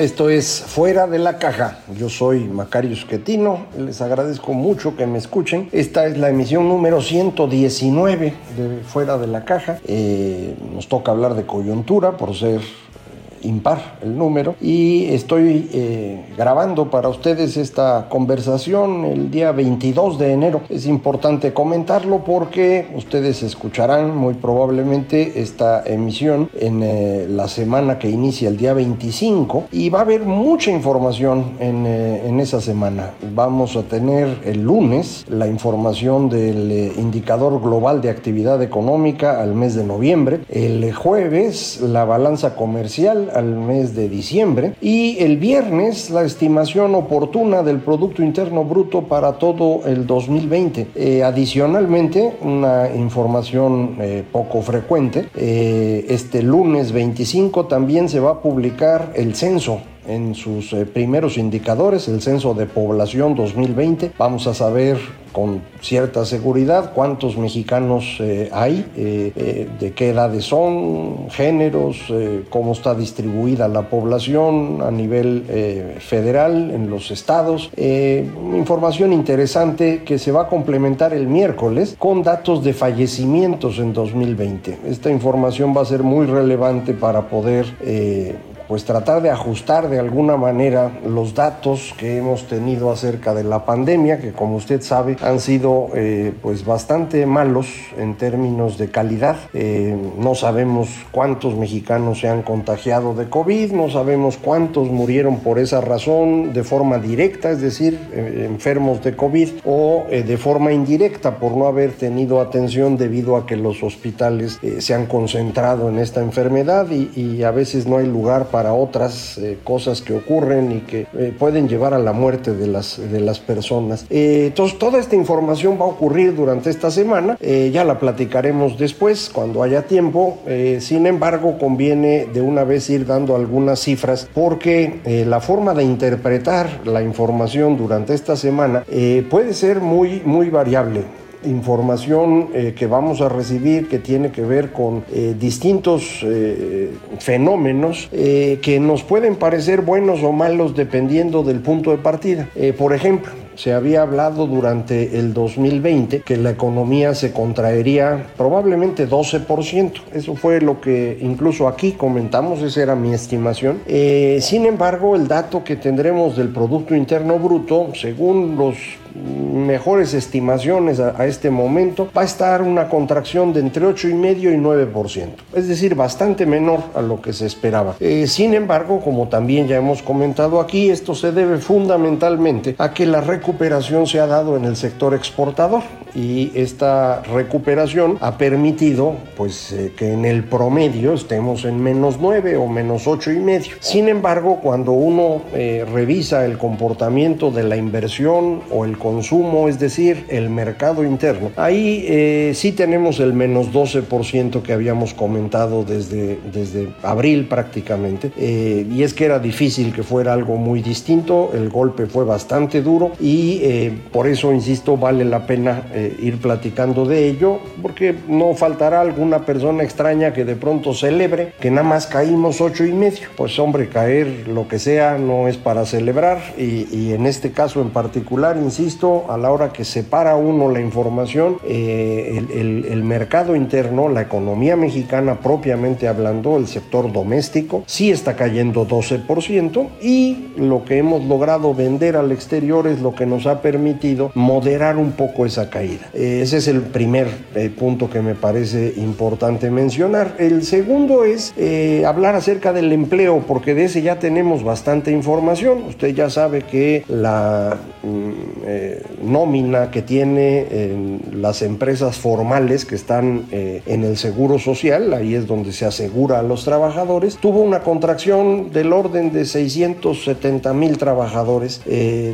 Esto es Fuera de la Caja. Yo soy Macario Esquetino. Les agradezco mucho que me escuchen. Esta es la emisión número 119 de Fuera de la Caja. Eh, nos toca hablar de coyuntura por ser impar el número y estoy eh, grabando para ustedes esta conversación el día 22 de enero. Es importante comentarlo porque ustedes escucharán muy probablemente esta emisión en eh, la semana que inicia el día 25 y va a haber mucha información en, eh, en esa semana. Vamos a tener el lunes la información del indicador global de actividad económica al mes de noviembre, el jueves la balanza comercial al mes de diciembre y el viernes la estimación oportuna del Producto Interno Bruto para todo el 2020. Eh, adicionalmente, una información eh, poco frecuente, eh, este lunes 25 también se va a publicar el censo en sus eh, primeros indicadores, el censo de población 2020. Vamos a saber con cierta seguridad cuántos mexicanos eh, hay, eh, de qué edades son, géneros, cómo está distribuida la población a nivel federal en los estados. información interesante que se va a complementar el miércoles con datos de fallecimientos en 2020. Esta información va a ser muy relevante para poder pues tratar de ajustar de alguna manera los datos que hemos tenido acerca de la pandemia, que como usted sabe han sido eh, pues bastante malos en términos de calidad. Eh, no sabemos cuántos mexicanos se han contagiado de COVID, no sabemos cuántos murieron por esa razón de forma directa, es decir, eh, enfermos de COVID, o de forma indirecta por no haber tenido atención debido a que los hospitales se han concentrado en esta enfermedad y, y a veces no hay lugar para para otras eh, cosas que ocurren y que eh, pueden llevar a la muerte de las, de las personas. Eh, entonces, toda esta información va a ocurrir durante esta semana, ya la platicaremos después, cuando haya tiempo. sin embargo, conviene de una vez ir dando algunas cifras porque la forma de interpretar la información durante esta semana puede ser muy, muy variable información eh, que vamos a recibir que tiene que ver con eh, distintos eh, fenómenos que nos pueden parecer buenos o malos dependiendo del punto de partida. por ejemplo, se había hablado durante el 2020 que la economía se contraería probablemente 12%. Eso fue lo que incluso aquí comentamos, esa era mi estimación. sin embargo, el dato que tendremos del Producto Interno Bruto, según los mejores estimaciones a, este momento, va a estar una contracción de entre 8,5 y 9%, es decir, bastante menor a lo que se esperaba. Eh, sin embargo, como también ya hemos comentado aquí, esto se debe fundamentalmente a que la recuperación se ha dado en el sector exportador y esta recuperación ha permitido pues eh, que en el promedio estemos en menos 9 o menos 8 y medio. Sin embargo, cuando uno eh, revisa el comportamiento de la inversión o el consumo, es decir, el mercado interno, ahí eh, sí tenemos el menos 12% que habíamos comentado desde, desde abril prácticamente. Y es que era difícil que fuera algo muy distinto, el golpe fue bastante duro y por eso, insisto, vale la pena ir platicando de ello, porque no faltará alguna persona extraña que de pronto celebre que nada más caímos ocho y medio. Pues hombre, caer lo que sea no es para celebrar y, y en este caso en particular, insisto, a la hora que separa uno la información, eh, el, mercado interno, la economía mexicana propiamente hablando, el sector doméstico, sí está cayendo 12% y lo que hemos logrado vender al exterior es lo que nos ha permitido moderar un poco esa caída. Eh, ese es el primer eh, punto que me parece importante mencionar. El segundo es eh, hablar acerca del empleo, porque de ese ya tenemos bastante información. Usted ya sabe que la mm, nómina que tiene las empresas formales que están en el seguro social, ahí es donde se asegura a los trabajadores, tuvo una contracción del orden de 670 mil trabajadores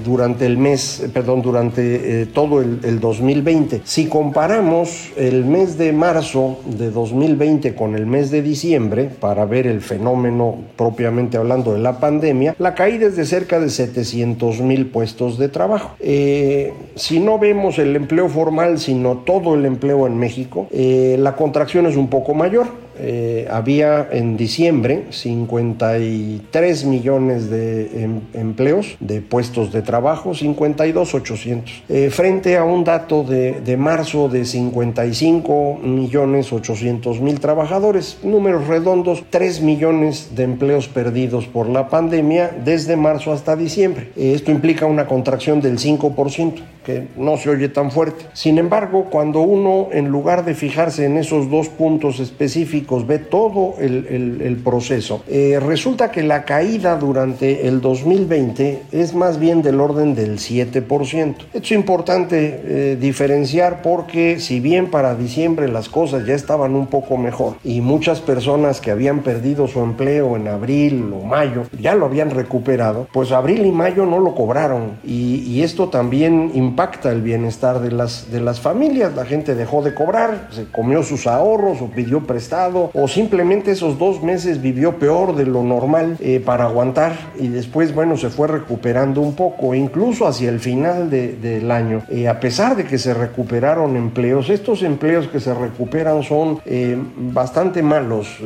durante el mes, perdón, durante todo el 2020. Si comparamos el mes de marzo de 2020 con el mes de diciembre, para ver el fenómeno propiamente hablando de la pandemia, la caída es de cerca de 700 mil puestos de trabajo. Eh, si no vemos el empleo formal, sino todo el empleo en México, eh, la contracción es un poco mayor. Eh, había en diciembre 53 millones de em, empleos, de puestos de trabajo, 52 800, eh, frente a un dato de, de, marzo de 55 millones 800 mil trabajadores, números redondos, 3 millones de empleos perdidos por la pandemia desde marzo hasta diciembre. Eh, esto implica una contracción del 5% que no se oye tan fuerte. Sin embargo, cuando uno, en lugar de fijarse en esos dos puntos específicos, ve todo el, proceso, eh, resulta que la caída durante el 2020 es más bien del orden del 7%. Esto es importante eh, diferenciar porque si bien para diciembre las cosas ya estaban un poco mejor y muchas personas que habían perdido su empleo en abril o mayo ya lo habían recuperado, pues abril y mayo no lo cobraron y, y esto también impacta el bienestar de las, de las familias. La gente dejó de cobrar, se comió sus ahorros o pidió prestado o simplemente esos dos meses vivió peor de lo normal eh, para aguantar y después, bueno, se fue recuperando un poco, incluso hacia el final de, del año. Eh, a pesar de que se recuperaron empleos, estos empleos que se recuperan son eh, bastante malos.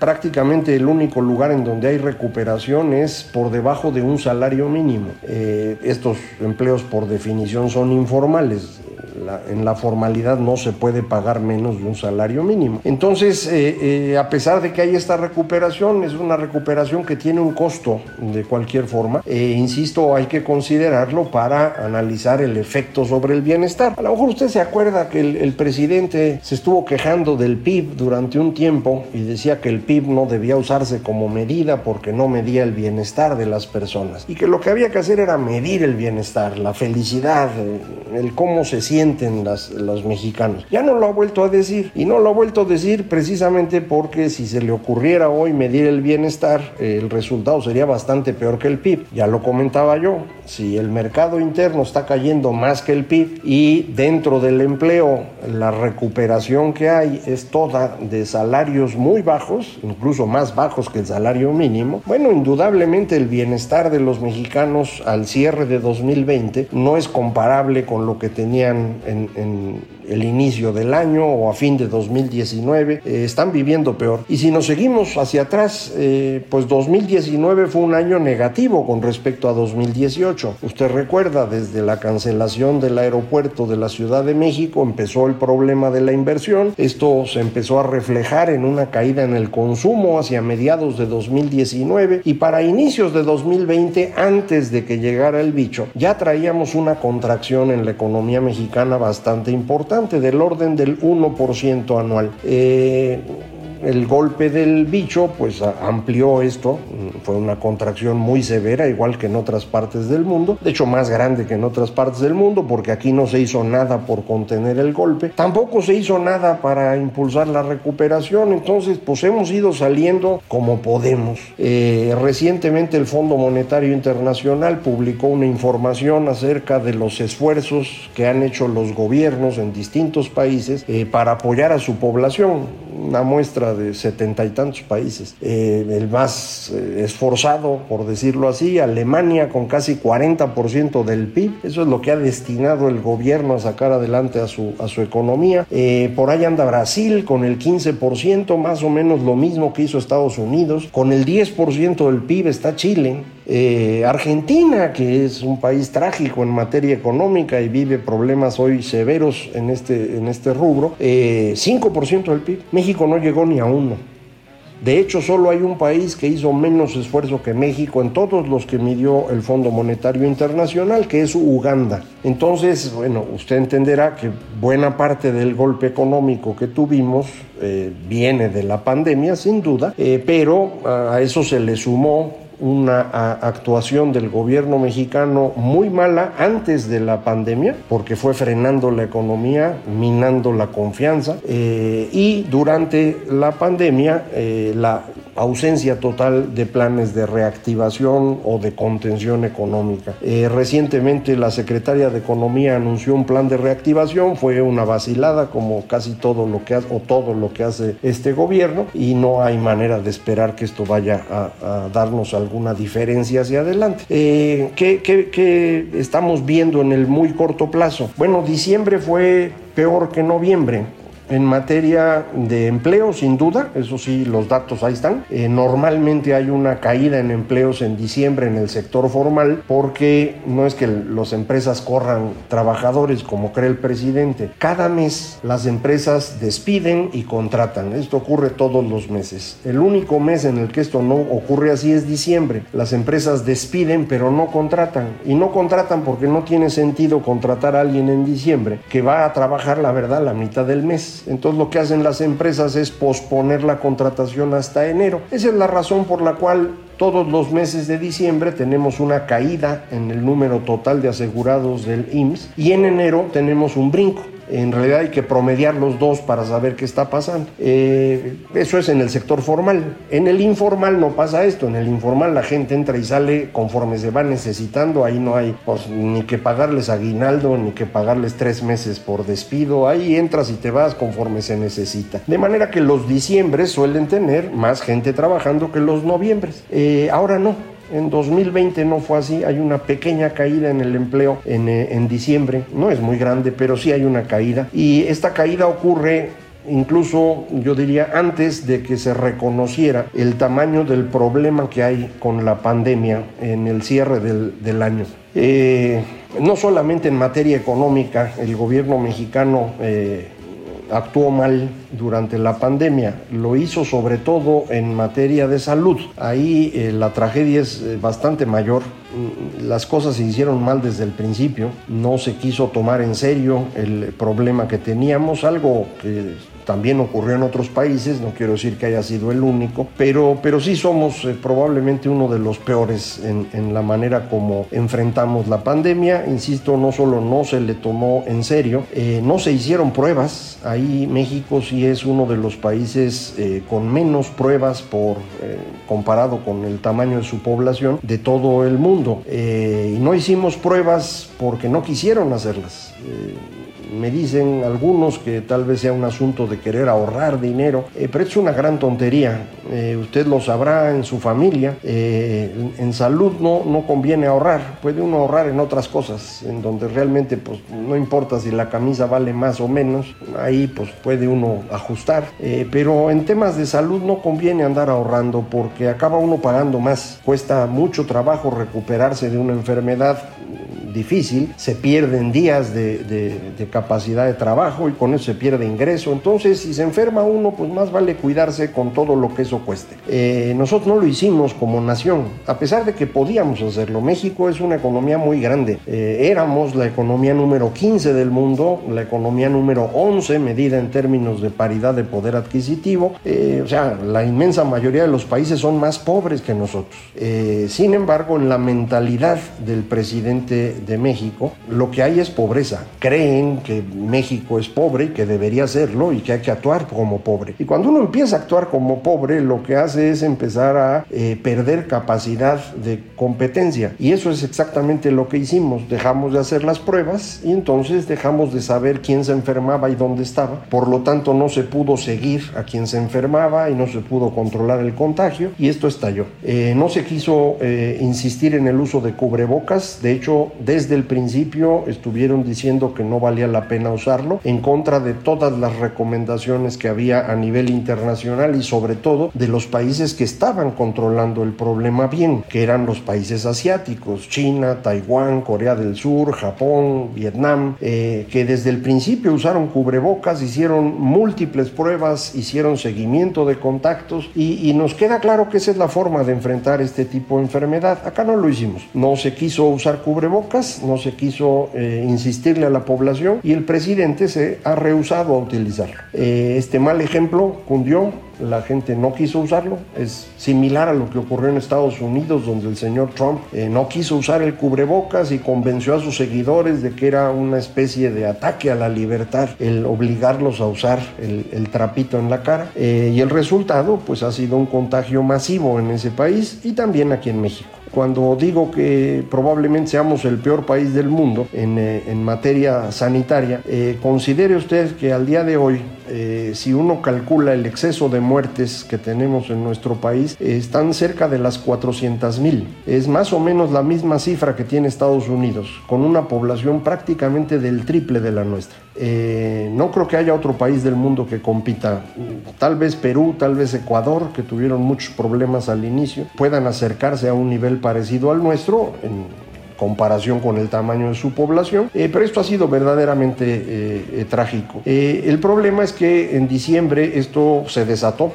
prácticamente el único lugar en donde hay recuperación es por debajo de un salario mínimo. estos empleos por definición son informales. En la formalidad no se puede pagar menos de un salario mínimo. Entonces, eh, eh, a pesar de que hay esta recuperación, es una recuperación que tiene un costo de cualquier forma. E insisto, hay que considerarlo para analizar el efecto sobre el bienestar. A lo mejor usted se acuerda que el, el presidente se estuvo quejando del PIB durante un tiempo y decía que el PIB no debía usarse como medida porque no medía el bienestar de las personas y que lo que había que hacer era medir el bienestar, la felicidad el cómo se las, los mexicanos. Ya no lo ha vuelto a decir y no lo ha vuelto a decir precisamente porque si se le ocurriera hoy medir el bienestar, el resultado sería bastante peor que el PIB. Ya lo comentaba yo, si el mercado interno está cayendo más que el PIB y dentro del empleo la recuperación que hay es toda de salarios muy bajos, incluso más bajos que el salario mínimo, bueno, indudablemente el bienestar de los mexicanos al cierre de 2020 no es comparable con lo que tenían en, el inicio del año o a fin de 2019, eh, están viviendo peor. Y si nos seguimos hacia atrás, eh, pues 2019 fue un año negativo con respecto a 2018. Usted recuerda, desde la cancelación del aeropuerto de la Ciudad de México empezó el problema de la inversión. Esto se empezó a reflejar en una caída en el consumo hacia mediados de 2019 y para inicios de 2020, antes de que llegara el bicho, ya traíamos una contracción en la economía mexicana bastante importante, del orden del 1% anual. Eh, el golpe del bicho pues amplió esto, fue una contracción muy severa, igual que en otras partes del mundo, de hecho más grande que en otras partes del mundo, porque aquí no se hizo nada por contener el golpe, tampoco se hizo nada para impulsar la recuperación, entonces pues hemos ido saliendo como podemos. Eh, recientemente el Fondo Monetario Internacional publicó una información acerca de los esfuerzos que han hecho los gobiernos en distintos países eh, para apoyar a su población una muestra de setenta y tantos países. Eh, el más eh, esforzado, por decirlo así, Alemania con casi 40% del PIB. Eso es lo que ha destinado el gobierno a sacar adelante a su, a su economía. Eh, por ahí anda Brasil con el 15%, más o menos lo mismo que hizo Estados Unidos. Con el 10% del PIB está Chile. Eh, Argentina, que es un país trágico en materia económica y vive problemas hoy severos en este, en este rubro, eh, 5% del PIB. México no llegó ni a uno. De hecho, solo hay un país que hizo menos esfuerzo que México en todos los que midió el Fondo Monetario Internacional, que es Uganda. Entonces, bueno, usted entenderá que buena parte del golpe económico que tuvimos eh, viene de la pandemia, sin duda, eh, pero a eso se le sumó una actuación del gobierno mexicano muy mala antes de la pandemia, porque fue frenando la economía, minando la confianza, eh, y durante la pandemia eh, la ausencia total de planes de reactivación o de contención económica. Eh, recientemente la secretaria de Economía anunció un plan de reactivación, fue una vacilada como casi todo lo que hace, o todo lo que hace este gobierno y no hay manera de esperar que esto vaya a, darnos alguna diferencia hacia adelante. Eh, ¿qué, qué estamos viendo en el muy corto plazo? Bueno, diciembre fue peor que noviembre. En materia de empleo, sin duda, eso sí, los datos ahí están. Eh, normalmente hay una caída en empleos en diciembre en el sector formal porque no es que las empresas corran trabajadores como cree el presidente. Cada mes las empresas despiden y contratan. Esto ocurre todos los meses. El único mes en el que esto no ocurre así es diciembre. Las empresas despiden pero no contratan. Y no contratan porque no tiene sentido contratar a alguien en diciembre que va a trabajar, la verdad, la mitad del mes. Entonces lo que hacen las empresas es posponer la contratación hasta enero. Esa es la razón por la cual todos los meses de diciembre tenemos una caída en el número total de asegurados del IMSS y en enero tenemos un brinco. En realidad hay que promediar los dos para saber qué está pasando. Eh, eso es en el sector formal. En el informal no pasa esto. En el informal la gente entra y sale conforme se va necesitando. Ahí no hay pues, ni que pagarles aguinaldo, ni que pagarles tres meses por despido. Ahí entras y te vas conforme se necesita. De manera que los diciembres suelen tener más gente trabajando que los noviembres. Eh, ahora no. En 2020 no fue así, hay una pequeña caída en el empleo en, eh, en diciembre, no es muy grande, pero sí hay una caída. Y esta caída ocurre incluso yo diría antes de que se reconociera el tamaño del problema que hay con la pandemia en el cierre del, año. Eh, no solamente en materia económica, el gobierno mexicano eh, actuó mal durante la pandemia, lo hizo sobre todo en materia de salud. Ahí eh, la tragedia es eh, bastante mayor. Mm, las cosas se hicieron mal desde el principio, no se quiso tomar en serio el problema que teníamos, algo que también ocurrió en otros países, no quiero decir que haya sido el único, pero, pero sí somos eh, probablemente uno de los peores en, en, la manera como enfrentamos la pandemia. Insisto, no solo no se le tomó en serio, eh, no se hicieron pruebas. Ahí México sí es uno de los países eh, con menos pruebas por comparado con el tamaño de su población de todo el mundo. y no hicimos pruebas porque no quisieron hacerlas me dicen algunos que tal vez sea un asunto de querer ahorrar dinero, eh, pero es una gran tontería. Eh, usted lo sabrá en su familia. Eh, en, salud no, no conviene ahorrar. Puede uno ahorrar en otras cosas, en donde realmente pues, no importa si la camisa vale más o menos. Ahí pues puede uno ajustar. pero en temas de salud no conviene andar ahorrando porque acaba uno pagando más. Cuesta mucho trabajo recuperarse de una enfermedad difícil, se pierden días de, capacidad de trabajo y con eso se pierde ingreso. Entonces, si se enferma uno, pues más vale cuidarse con todo lo que eso cueste. Eh, nosotros no lo hicimos como nación, a pesar de que podíamos hacerlo. México es una economía muy grande. Eh, éramos la economía número 15 del mundo, la economía número 11 medida en términos de paridad de poder adquisitivo. Eh, o sea, la inmensa mayoría de los países son más pobres que nosotros. sin embargo, en la mentalidad del presidente de México, lo que hay es pobreza. Creen que México es pobre y que debería serlo y que hay que actuar como pobre. Y cuando uno empieza a actuar como pobre, lo que hace es empezar a eh, perder capacidad de competencia. Y eso es exactamente lo que hicimos. Dejamos de hacer las pruebas y entonces dejamos de saber quién se enfermaba y dónde estaba. Por lo tanto, no se pudo seguir a quien se enfermaba y no se pudo controlar el contagio y esto estalló. Eh, no se quiso eh, insistir en el uso de cubrebocas. De hecho, de desde el principio estuvieron diciendo que no valía la pena usarlo, en contra de todas las recomendaciones que había a nivel internacional y sobre todo de los países que estaban controlando el problema bien, que eran los países asiáticos, China, Taiwán, Corea del Sur, Japón, Vietnam, eh, que desde el principio usaron cubrebocas, hicieron múltiples pruebas, hicieron seguimiento de contactos y, nos queda claro que esa es la forma de enfrentar este tipo de enfermedad. Acá no lo hicimos. No se quiso usar cubrebocas, no se quiso eh, insistirle a la población y el presidente se ha rehusado a utilizarlo. Eh, este mal ejemplo cundió la gente no quiso usarlo. Es similar a lo que ocurrió en Estados Unidos, donde el señor Trump eh, no quiso usar el cubrebocas y convenció a sus seguidores de que era una especie de ataque a la libertad el obligarlos a usar el, trapito en la cara. Y el resultado, pues, ha sido un contagio masivo en ese país y también aquí en México. Cuando digo que probablemente seamos el peor país del mundo en, eh, materia sanitaria, considere usted que al día de hoy eh, si uno calcula el exceso de muertes que tenemos en nuestro país, están cerca de las 400 mil. Es más o menos la misma cifra que tiene Estados Unidos, con una población prácticamente del triple de la nuestra. Eh, no creo que haya otro país del mundo que compita. Tal vez Perú, tal vez Ecuador, que tuvieron muchos problemas al inicio, puedan acercarse a un nivel parecido al nuestro. Comparación con el tamaño de su población, eh, pero esto ha sido verdaderamente eh, eh, trágico. el problema es que en diciembre esto se desató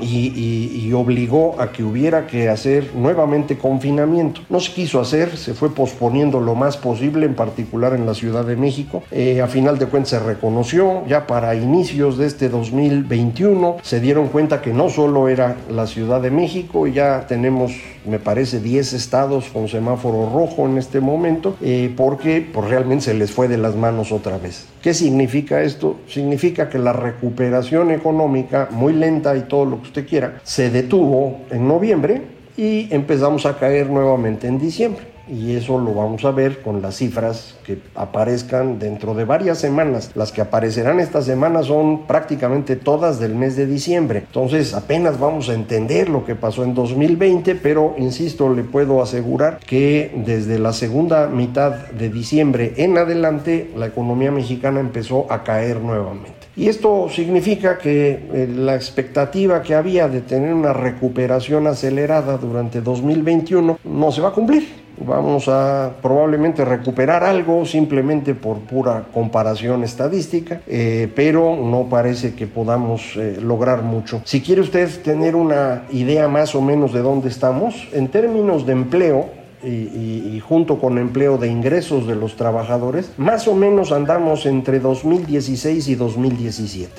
y, obligó a que hubiera que hacer nuevamente confinamiento. No se quiso hacer, se fue posponiendo lo más posible, en particular en la Ciudad de México. Eh, a final de cuentas se reconoció, ya para inicios de este 2021 se dieron cuenta que no solo era la Ciudad de México, ya tenemos, me parece, 10 estados con semáforo rojo en este momento, eh, porque pues, realmente se les fue de las manos otra vez. ¿Qué significa esto? Significa que la recuperación económica, muy lenta y todo lo usted quiera, se detuvo en noviembre y empezamos a caer nuevamente en diciembre y eso lo vamos a ver con las cifras que aparezcan dentro de varias semanas. Las que aparecerán esta semana son prácticamente todas del mes de diciembre. Entonces apenas vamos a entender lo que pasó en 2020, pero insisto, le puedo asegurar que desde la segunda mitad de diciembre en adelante la economía mexicana empezó a caer nuevamente. Y esto significa que eh, la expectativa que había de tener una recuperación acelerada durante 2021 no se va a cumplir vamos a probablemente recuperar algo simplemente por pura comparación estadística, eh, pero no parece que podamos eh, lograr mucho. Si quiere usted tener una idea más o menos de dónde estamos, en términos de empleo, y, junto con empleo de ingresos de los trabajadores, más o menos andamos entre 2016 y 2017.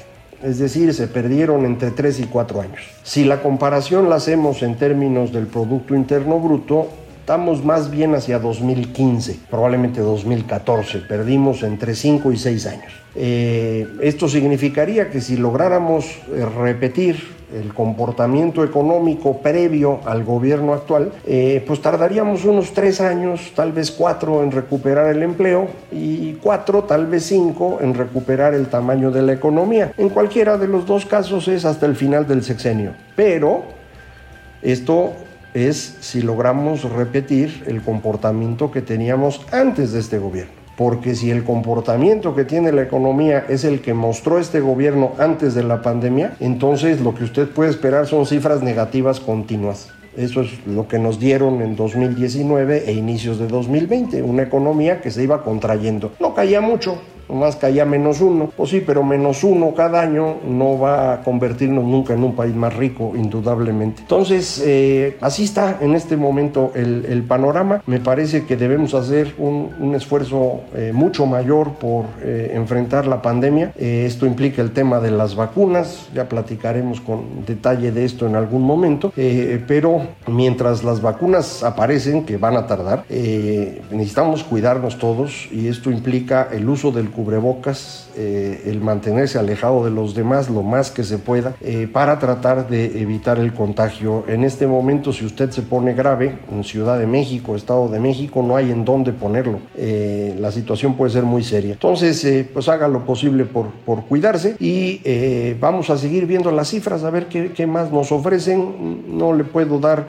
Es decir, se perdieron entre 3 y 4 años. Si la comparación la hacemos en términos del Producto Interno Bruto, Estamos más bien hacia 2015, probablemente 2014. Perdimos entre 5 y 6 años. Eh, esto significaría que si lográramos eh, repetir el comportamiento económico previo al gobierno actual, eh, pues tardaríamos unos tres años, tal vez cuatro en recuperar el empleo y cuatro, tal vez cinco en recuperar el tamaño de la economía. En cualquiera de los dos casos es hasta el final del sexenio. Pero esto es si logramos repetir el comportamiento que teníamos antes de este gobierno. Porque si el comportamiento que tiene la economía es el que mostró este gobierno antes de la pandemia, entonces lo que usted puede esperar son cifras negativas continuas. Eso es lo que nos dieron en 2019 e inicios de 2020, una economía que se iba contrayendo. No caía mucho, más caía menos uno. Pues sí, pero menos uno cada año no va a convertirnos nunca en un país más rico, indudablemente. Entonces, eh, así está en este momento el, panorama. Me parece que debemos hacer un, esfuerzo eh, mucho mayor por eh, enfrentar la pandemia. esto implica el tema de las vacunas, ya platicaremos con detalle de esto en algún momento, pero mientras las vacunas aparecen, que van a tardar, necesitamos cuidarnos todos y esto implica el uso del cubrebocas, eh, el mantenerse alejado de los demás lo más que se pueda eh, para tratar de evitar el contagio. En este momento, si usted se pone grave en Ciudad de México, Estado de México, no hay en dónde ponerlo. Eh, la situación puede ser muy seria. Entonces, pues haga lo posible por, por cuidarse y vamos a seguir viendo las cifras, a ver qué, qué más nos ofrecen. No le puedo dar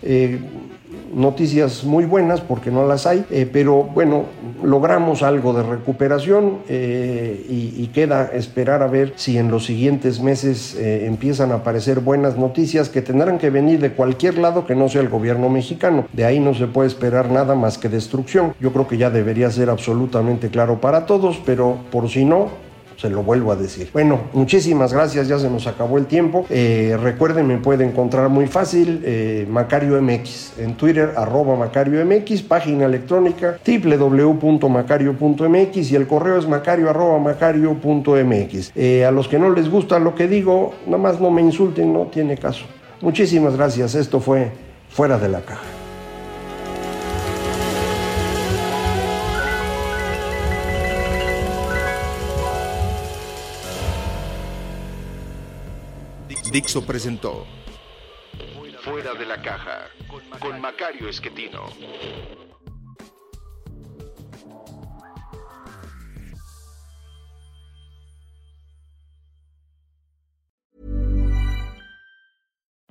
noticias muy buenas porque no las hay, eh, pero bueno, logramos algo de recuperación eh, y, queda esperar a ver si en los siguientes meses eh, empiezan a aparecer buenas noticias que tendrán que venir de cualquier lado que no sea el gobierno mexicano. De ahí no se puede esperar nada más que destrucción. Yo creo que ya debería ser absolutamente claro para todos, pero por si no, se lo vuelvo a decir. Bueno, muchísimas gracias, ya se nos acabó el tiempo. Eh, recuerden, me puede encontrar muy fácil eh, Macario MX en Twitter, arroba Macario MX, página electrónica www.macario.mx y el correo es macario arroba macario.mx. Eh, a los que no les gusta lo que digo, nada más no me insulten, no tiene caso. Muchísimas gracias, esto fue Fuera de la Caja. Dixo presentó Fuera de la caja con Macario Esquetino.